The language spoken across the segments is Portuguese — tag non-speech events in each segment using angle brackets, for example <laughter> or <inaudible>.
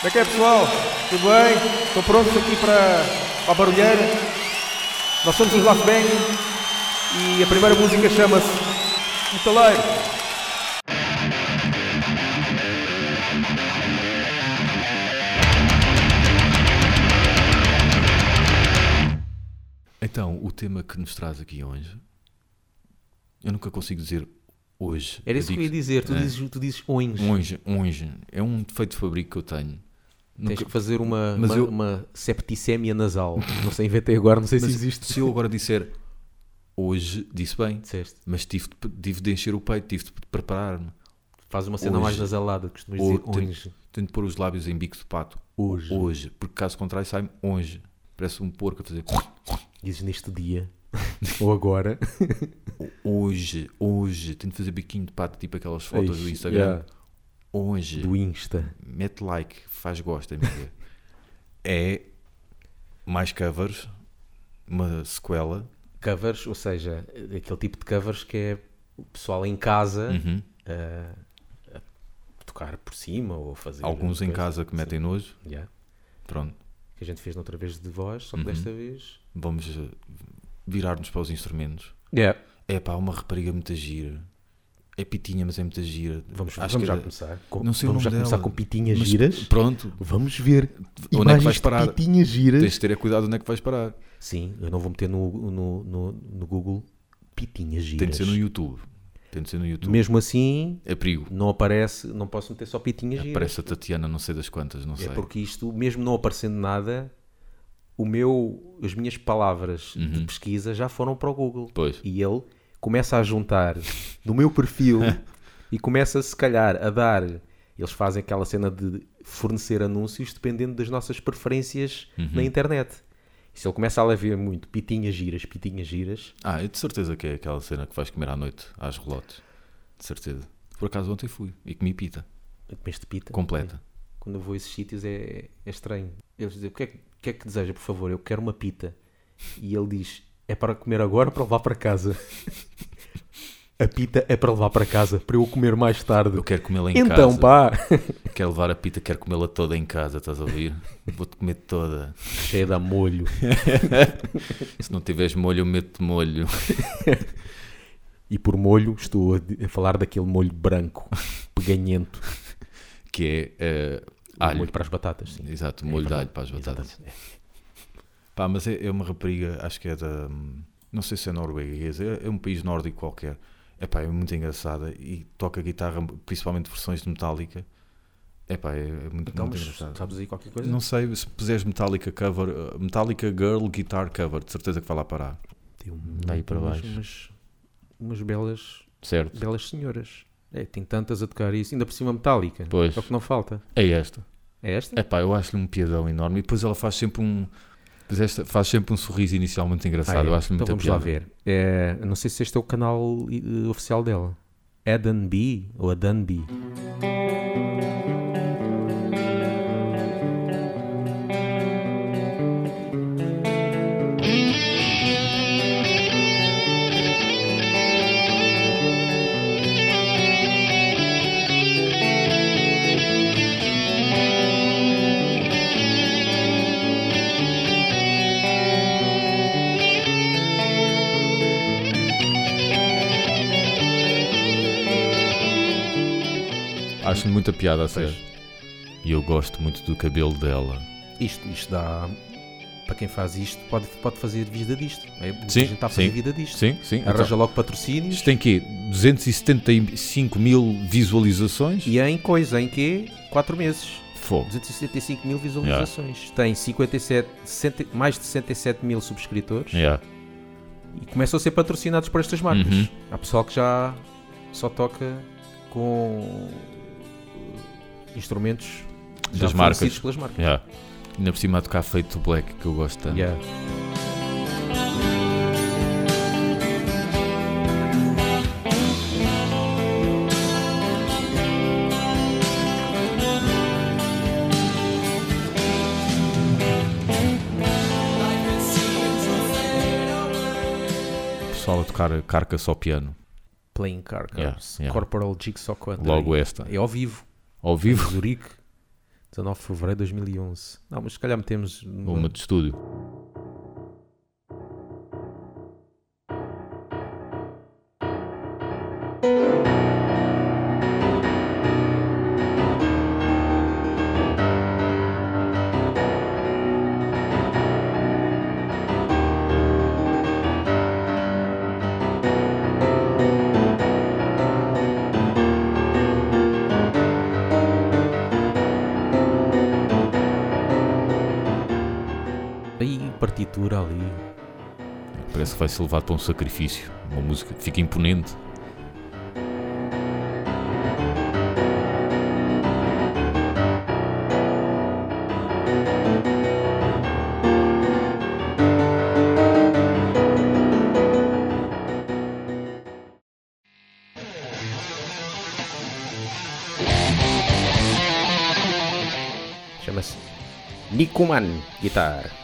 Como é que é, pessoal? Tudo bem? Estão prontos aqui para, para a barulheira? Nós somos os Last Bang e a primeira música chama-se Metaleiro. Então, o tema que nos traz aqui hoje, eu nunca consigo dizer hoje. Era isso que eu ia digo dizer, tu É. dizes, tu dizes hoje. Hoje, hoje. É um defeito de fabrico que eu tenho. Tens Nunca- que fazer uma, uma, eu- uma septicémia nasal. Não sei, inventei agora, não sei Mas se existe. se eu agora disser hoje, disse bem, Disseste. mas tive de, tive de encher o peito, tive de preparar-me. Faz uma cena Hoje. mais nasalada, costumas dizer hoje. Tenho de pôr os lábios em bico de pato. Hoje. Hoje. Porque caso contrário, sai-me hoje. Parece um porco a fazer Dizes neste dia. <laughs> Ou agora. hoje, hoje. Tenho de fazer biquinho de pato, tipo aquelas fotos do Instagram. yeah. Hoje. Do Insta. Mete like, faz gosto, amiga. <laughs> é mais covers, uma sequela. Covers, ou seja, aquele tipo de covers que é o pessoal em casa Uhum. a, a tocar por cima ou a fazer. Alguns em casa que metem nojo. Yeah. Pronto, Que a gente fez noutra vez de voz, só que Uhum. desta vez. vamos eh, virar-nos para os instrumentos. Yeah. É pá, uma rapariga muito gira. É pitinha, mas é muito gira. Vamos, Acho vamos já era- começar. Com, Não sei vamos já nome começar dela. com pitinhas Mas giras. Pronto, Vamos ver. onde é que vais parar? Pitinhas giras. Tens de ter é cuidado onde é que vais parar. Sim, eu não vou meter no, no, no, no Google pitinhas giras. Tem de ser no YouTube. Tem de ser no YouTube. Mesmo assim, É perigo. não aparece, não posso meter só pitinhas giras. Aparece a Tatiana, não sei das quantas, não sei. É porque isto, mesmo não aparecendo nada, o meu, as minhas palavras Uhum. de pesquisa já foram para o Google. Pois. E ele começa a juntar no meu perfil <laughs> e começa, se calhar, a dar. Eles fazem aquela cena de fornecer anúncios dependendo das nossas preferências Uhum. na internet. E se ele começa a ver muito pitinhas giras, pitinhas giras, Ah, eu de certeza que é aquela cena que vais comer à noite, às relotes. De certeza. Por acaso ontem fui e comi pita. comeste pita. Completa. Quando eu vou a esses sítios é, é estranho. Eles dizem, o que é, que- o que é que deseja, por favor? Eu quero uma pita. E ele diz, é para comer agora ou para levar para casa? a pita é para levar para casa, para eu comer mais tarde. Eu quero comê-la em Então, casa. pá, <laughs> Quero levar a pita, quero comê-la toda em casa, estás a ouvir? Vou-te comer toda. cheia de molho. <laughs> Se não tiveres molho, eu meto molho. E por molho, estou a, falar daquele molho branco, peganhento. Que é eh, alho. Molho para as batatas, sim. Exato, É molho de verdade. alho para as batatas. Exatamente. Pá, mas é, é uma rapariga, acho que é da. Não sei se é norueguesa, é, é um país nórdico qualquer. É pá, é muito engraçada e toca guitarra, principalmente versões de Metallica. É pá, é, muito, Então, muito engraçado. sabes aí qualquer coisa? Não sei, se puseres Metallica cover, uh, Metallica Girl Guitar Cover, de certeza que vai lá parar. Tem um- Daí para umas- baixo. Umas, umas belas, Certo? belas senhoras. É, tem tantas a tocar isso, ainda por cima metálica. Pois. É o que não falta. É esta. É esta? É pá, eu acho-lhe um piadão enorme e depois ela faz sempre um. Depois esta- faz sempre um sorriso inicial muito engraçado. Ah, é? Eu acho-lhe então vamos lá ver. É, não sei se este é o canal eh, oficial dela. Adan B ou Adan B. Acho-lhe muita piada a sério. E eu gosto muito do cabelo dela. Isto, isto dá. Para quem faz isto, pode, pode fazer vida disto. É, Sim, gente está a fazer sim. vida disto. Sim, sim. Arranja Então, logo patrocínios isto tem quê? 275 mil visualizações? e em coisa, em quê? 4 meses. Fogo. 275 mil visualizações. Tem 57, 60 mais de 67 mil subscritores Yeah. e começam a ser patrocinados por estas marcas. Uhum. Há pessoal que já só toca com instrumentos já Das marcas. pelas marcas. Yeah. Ainda por cima a tocar feito black que eu gosto tanto. Yeah. Pessoal a tocar carca só piano. Playing Car Yeah, yeah. Corporal Jigsaw Quadra. Logo esta. É ao vivo. Ao vivo. Zurique. 19 de Fevereiro de 2011. Não, mas se calhar metemos... Uma de estúdio. Partitura ali. Parece que vai ser levado para um sacrifício. Uma música que fica imponente. Chama-se Nikuman Guitar.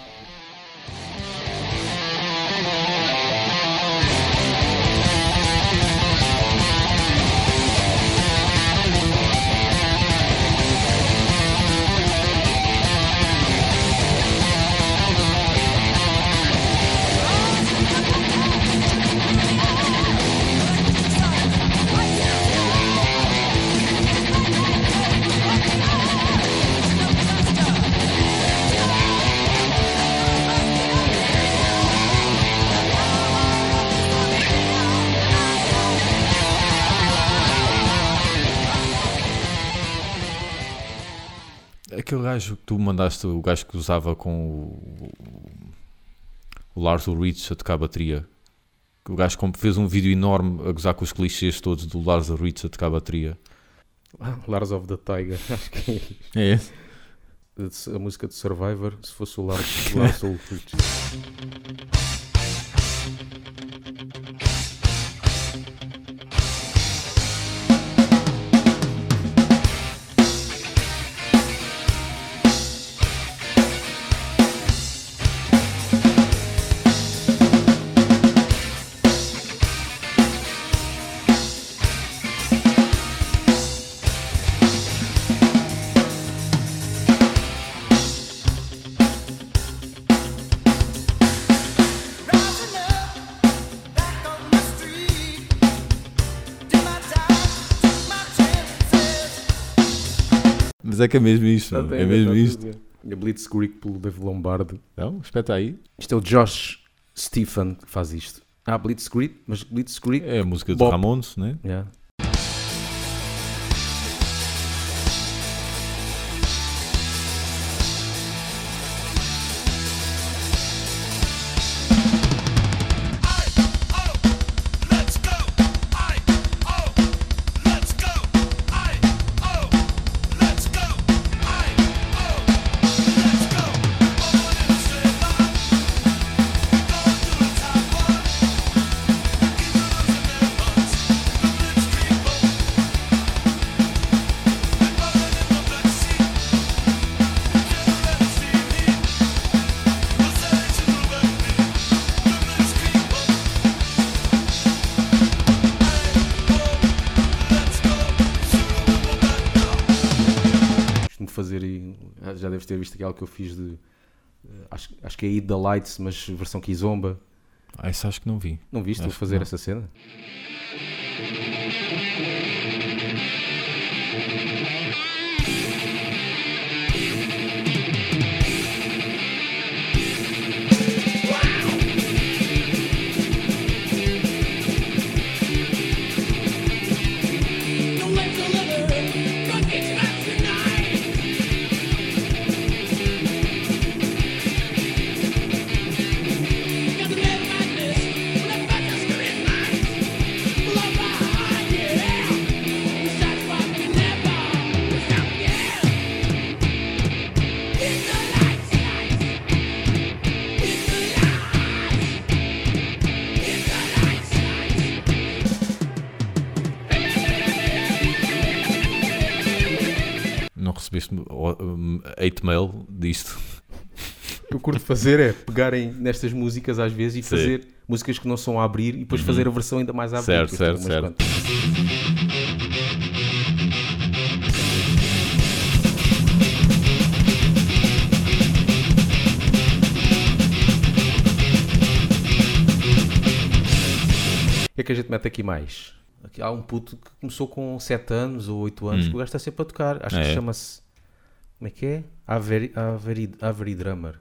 Aquele gajo que tu mandaste, o gajo que usava com o, o Lars Ulrich a tocar bateria. O gajo fez um vídeo enorme a gozar com os clichês todos do Lars Ulrich a tocar bateria. Ah, <laughs> Lars of the Tiger. <laughs> Acho que É esse? é a música de Survivor, se fosse o Lars, Lars Ulrich. <laughs> Mas é que é mesmo isto. Tá é mesmo isto. A Blitzkrieg pelo Dave Lombardo. Não? Espeta aí. Isto é o Josh Stephen que faz isto. Ah, Blitzkrieg, mas Blitzkrieg. É a música dos. Ramones, né? Yeah. Fazer ah, já deves ter visto aquela que eu fiz de. eh, Acho, acho que é the Lights, mas versão Kizomba. Ah, isso acho que não vi. Não viste Acho fazer essa cena? hate mail disto. O que eu curto fazer é pegarem nestas músicas às vezes e Sim. fazer músicas que não são a abrir e depois uhum. fazer a versão ainda mais a abrir. Certo, certo, certo. O que é que a gente mete aqui mais? Aqui há um puto que começou com 7 anos ou 8 anos, hum. que o gajo está sempre a tocar. Acho é. que chama-se como é que é? Avery, Avery, Avery Drummer.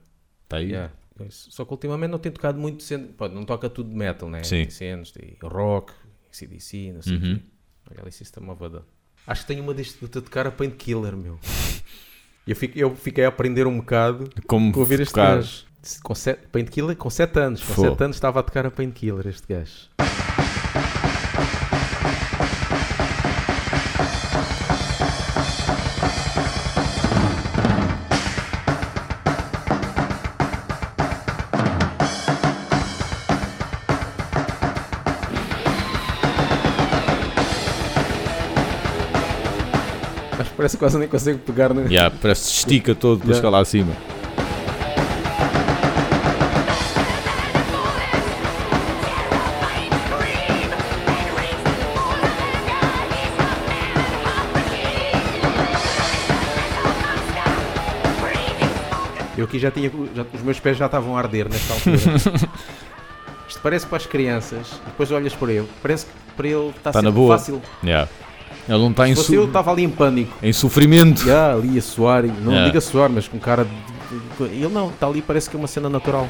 Está aí? Yeah, é. Só que ultimamente não tem tocado muito. Cena, pode, não toca tudo de metal, né? Sim. Tem cenas de rock, CDC, não sei o Uhum. quê. Olha, uma vada. Acho que tenho uma deste de tocar a Painkiller, meu. <laughs> Eu, fico, eu fiquei a aprender um bocado Como com ouvir este gajo. Com sete, Painkiller com 7 anos. Com Fô. 7 anos estava a tocar a Painkiller, este gajo. Parece que quase nem consigo pegar no. Yeah, parece que se estica todo para Yeah. chegar lá acima. Eu aqui já tinha. já- os meus pés já estavam a arder nesta altura. <laughs> Isto parece para as crianças. Depois olhas para ele. Parece que para ele está Tá na boa. fácil. Yeah. Ele não está em, fosse eu, su estava ali em pânico. em sofrimento. Já ali a suar. Não Yeah. diga suar, mas com cara de- Ele não, está ali, parece que é uma cena natural.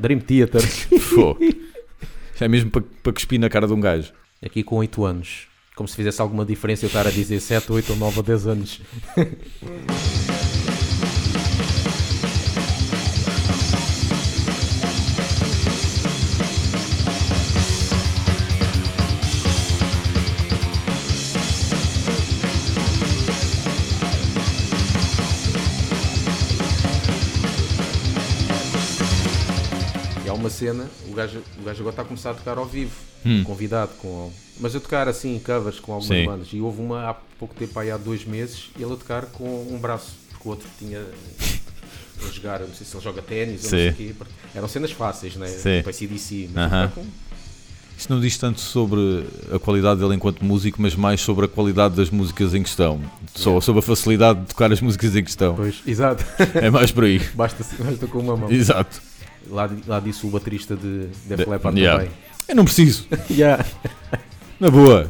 Dream Theater. <laughs> Fô. É mesmo para, para cuspir na cara de um gajo. Aqui com 8 anos. Como se fizesse alguma diferença eu estar a dizer 7, 8 ou 9 ou 10 anos. <laughs> há uma cena, o gajo, o gajo agora está a começar a tocar ao vivo, Hum. convidado com. Mas eu tocar assim covers com algumas Sim. bandas. E houve uma há pouco tempo, aí há dois meses, ele a tocar com um braço, porque o outro tinha a jogar, não sei se ele joga ténis ou não sei o quê. Eram cenas fáceis, né? Sim. Tipo ACDC, mas tocar com- Isto não diz tanto sobre a qualidade dele enquanto músico, mas mais sobre a qualidade das músicas em questão. Só Yeah. sobre a facilidade de tocar as músicas em questão. Pois, exato. É mais por aí. <laughs> basta, basta com uma mão. Exato. Lá, lá disse o baterista de Def De- Leppard yeah. também. Eu não preciso. <laughs> Yeah. Na boa.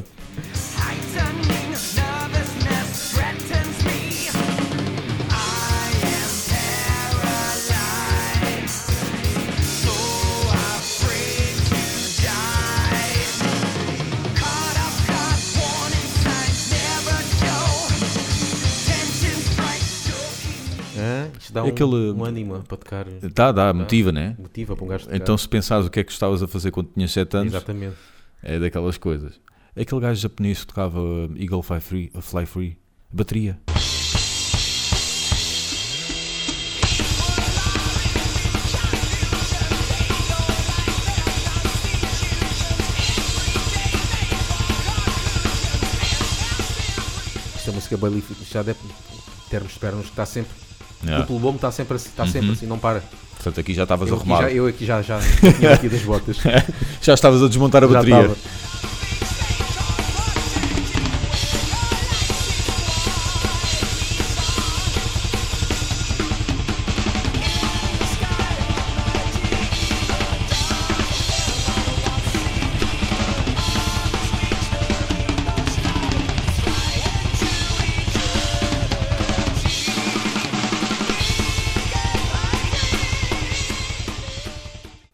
Isto dá É um, aquele- um ânimo para tocar. Tá, dá, motiva, né? Motiva para um gajo tocar. Então se pensares o que é que estavas a fazer quando tinhas 7 anos, Exatamente. é daquelas coisas. Aquele gajo japonês que tocava Eagle Fly Free, Fly Free, bateria. Esta música Bailey já deve termos esperamos que está sempre. Yeah. O bombo está sempre assim, está sempre Uhum. assim, não para. Portanto, aqui já estavas Eu aqui, arrumado. já, eu aqui já, já tinha aqui das botas. <laughs> Já estavas a desmontar a Já bateria. estava.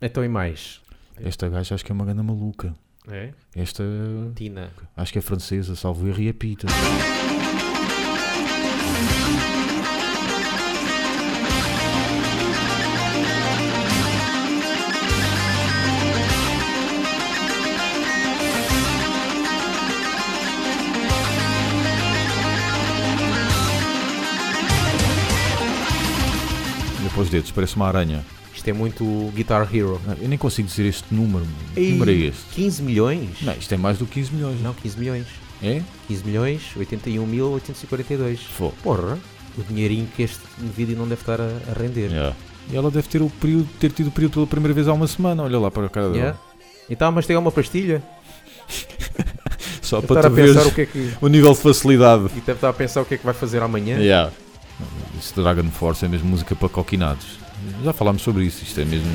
Então e mais? Esta gaja acho que é uma grande maluca. É? Esta Tina. acho que é francesa, salvo erro, e é pita. Os dedos, parece uma aranha. Isto é muito Guitar Hero. Ah, Eu nem consigo dizer este número. Que número é este? 15 milhões? Não, isto é mais do que 15 milhões. Não, 15 milhões. É? 15 milhões, 81.842. Fô. Porra, o dinheirinho que este vídeo não deve estar a, a render. Yeah. E ela deve ter, o período, ter tido o período pela primeira vez há uma semana. Olha lá para a cara dela. Yeah. Então, mas tem uma pastilha? <laughs> Só Deve para tu ver o que é que... o nível de facilidade. E deve estar a pensar o que é que vai fazer amanhã. Yeah. Esse Dragon Force é mesmo música para coquinados. Já falámos sobre isso. Isto é mesmo.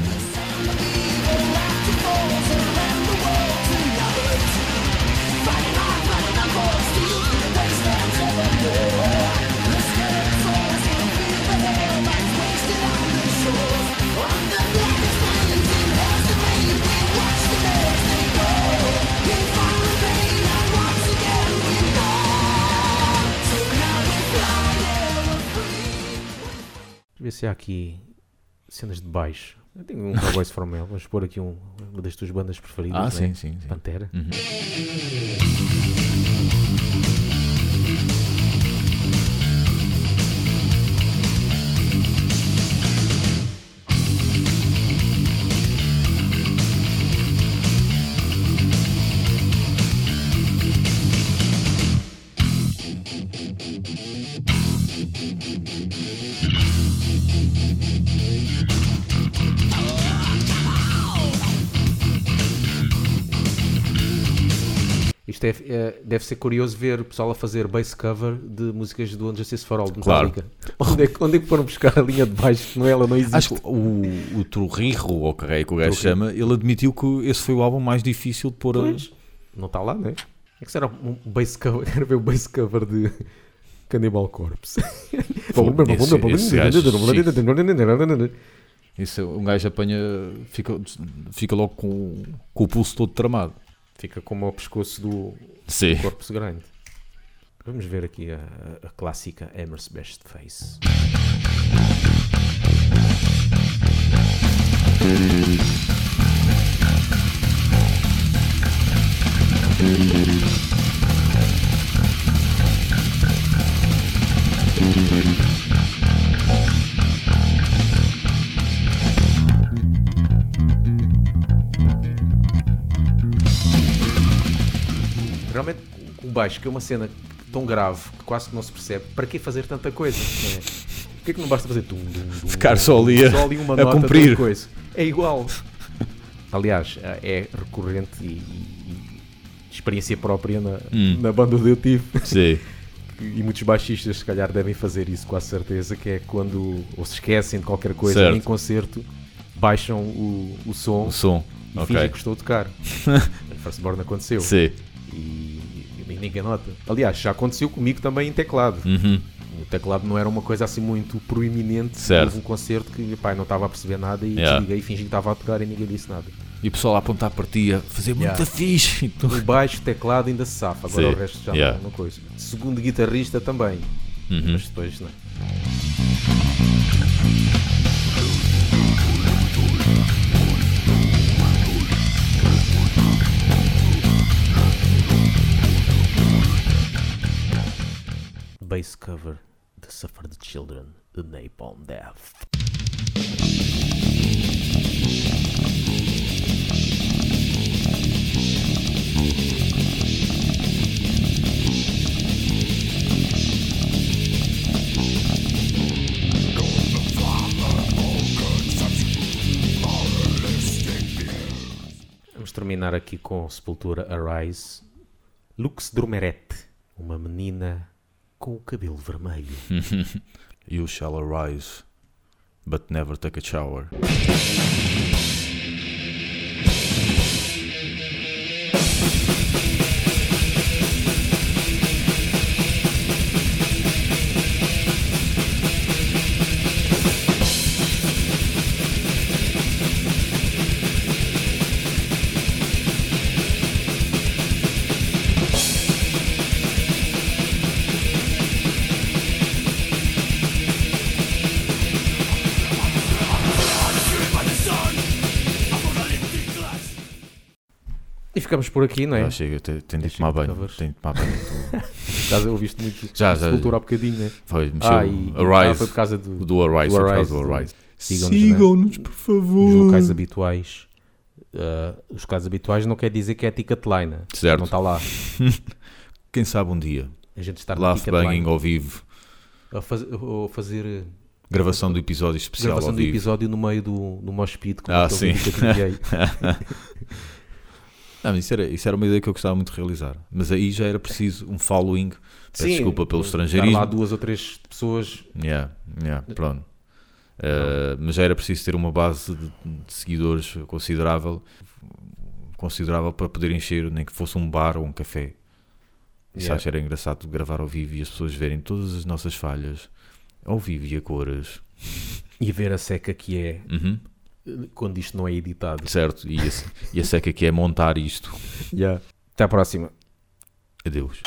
Ver se há aqui cenas de baixo. Eu tenho um Cowboys from Hell. Vamos pôr aqui um- uma das tuas bandas preferidas. Ah, né? sim, sim. sim. Pantera. Uhum. Isto é, é- deve ser curioso ver o pessoal a fazer bass cover de músicas do Justice for All de Claro. Onde, é, que- onde é que foram buscar a linha de baixo? Não, ela não existe. Acho que o, o Trujillo, ou que é que o gajo chama, ele admitiu que esse foi o álbum mais difícil de pôr. a- Pois, não está lá, não é? É que será um bass cover? <laughs> Quero ver o bass cover de Cannibal Corpse. esse- esse gajo Isso, um gajo apanha, fica, fica logo com, com o pulso todo tramado. Fica como ao pescoço do Sim. Corpse Grande. Vamos ver aqui a, a- clássica Hammer's Best Face. Baixo, que é uma cena tão grave que quase que não se percebe, para que fazer tanta coisa? não é? Porquê que não basta fazer tum, dum, dum, Ficar só ali a- só ali uma a nota cumprir. coisa? É igual. <laughs> Aliás, é recorrente e, e- experiência própria na, Hum. na banda onde eu tive. Sim. <laughs> E muitos baixistas, se calhar, devem fazer isso, quase certeza, que é quando ou se esquecem de qualquer coisa Certo. em concerto, baixam o, o som O som. e Ok. fingem que estou a tocar. <laughs> Firstborn aconteceu. Sim. E ninguém nota. Aliás, já aconteceu comigo também em teclado. Uhum. O teclado não era uma coisa assim muito proeminente. Certo. Houve um concerto que pá, não estava a perceber nada e Yeah. desliguei e fingi que estava a tocar e ninguém disse nada. E o pessoal a apontar para ti, a fazer muita Yeah. fixe. E tu- O baixo, teclado ainda se safa, agora Sim. o resto já Yeah. não, não coisa. Segundo guitarrista também, Uhum. mas depois não. Bass cover The Suffered Children, The Napalm Death. Vamos terminar aqui com Sepultura Arise. Lux Drumerette, uma menina com o cabelo vermelho. <laughs> You shall arise, but never take a shower. E ficamos por aqui, não é? Já chega, te- tenho de tomar banho. Tenho de tomar banho. Já ouviste muito Já, já. Sepultura há bocadinho, né? Foi, mexeu. Ah, e, ah, Arise. foi por causa do, do Arise, do por Arise, do Arise. Sigam-nos, Sigam-nos, por nos favor. locais habituais. Ah, os locais habituais não quer dizer que é Ticketline. Certo. Não está lá. <laughs> Quem sabe um dia. A gente estar na Laugh. Banging ao vivo. Ou faz- ou fazer eh, Gravação do episódio especial gravação do episódio no meio do, do mosh pit. Ah, sim. <laughs> vídeo que eu te enviei. Não, isso, era, isso era uma ideia que eu gostava muito de realizar. Mas aí já era preciso um following. Peço Sim, desculpa pelo estrangeirismo. lá duas ou três pessoas. Yeah, yeah, pronto. Uh, mas já era preciso ter uma base de, de seguidores considerável, considerável para poder encher, nem que fosse um bar ou um café. Isso Yeah. acho que era engraçado gravar ao vivo e as pessoas verem todas as nossas falhas ao vivo e a cores. E ver a seca que é Uhum, quando isto não é editado. certo, e a, e a seca que é montar isto. <laughs> Até à próxima. Adeus.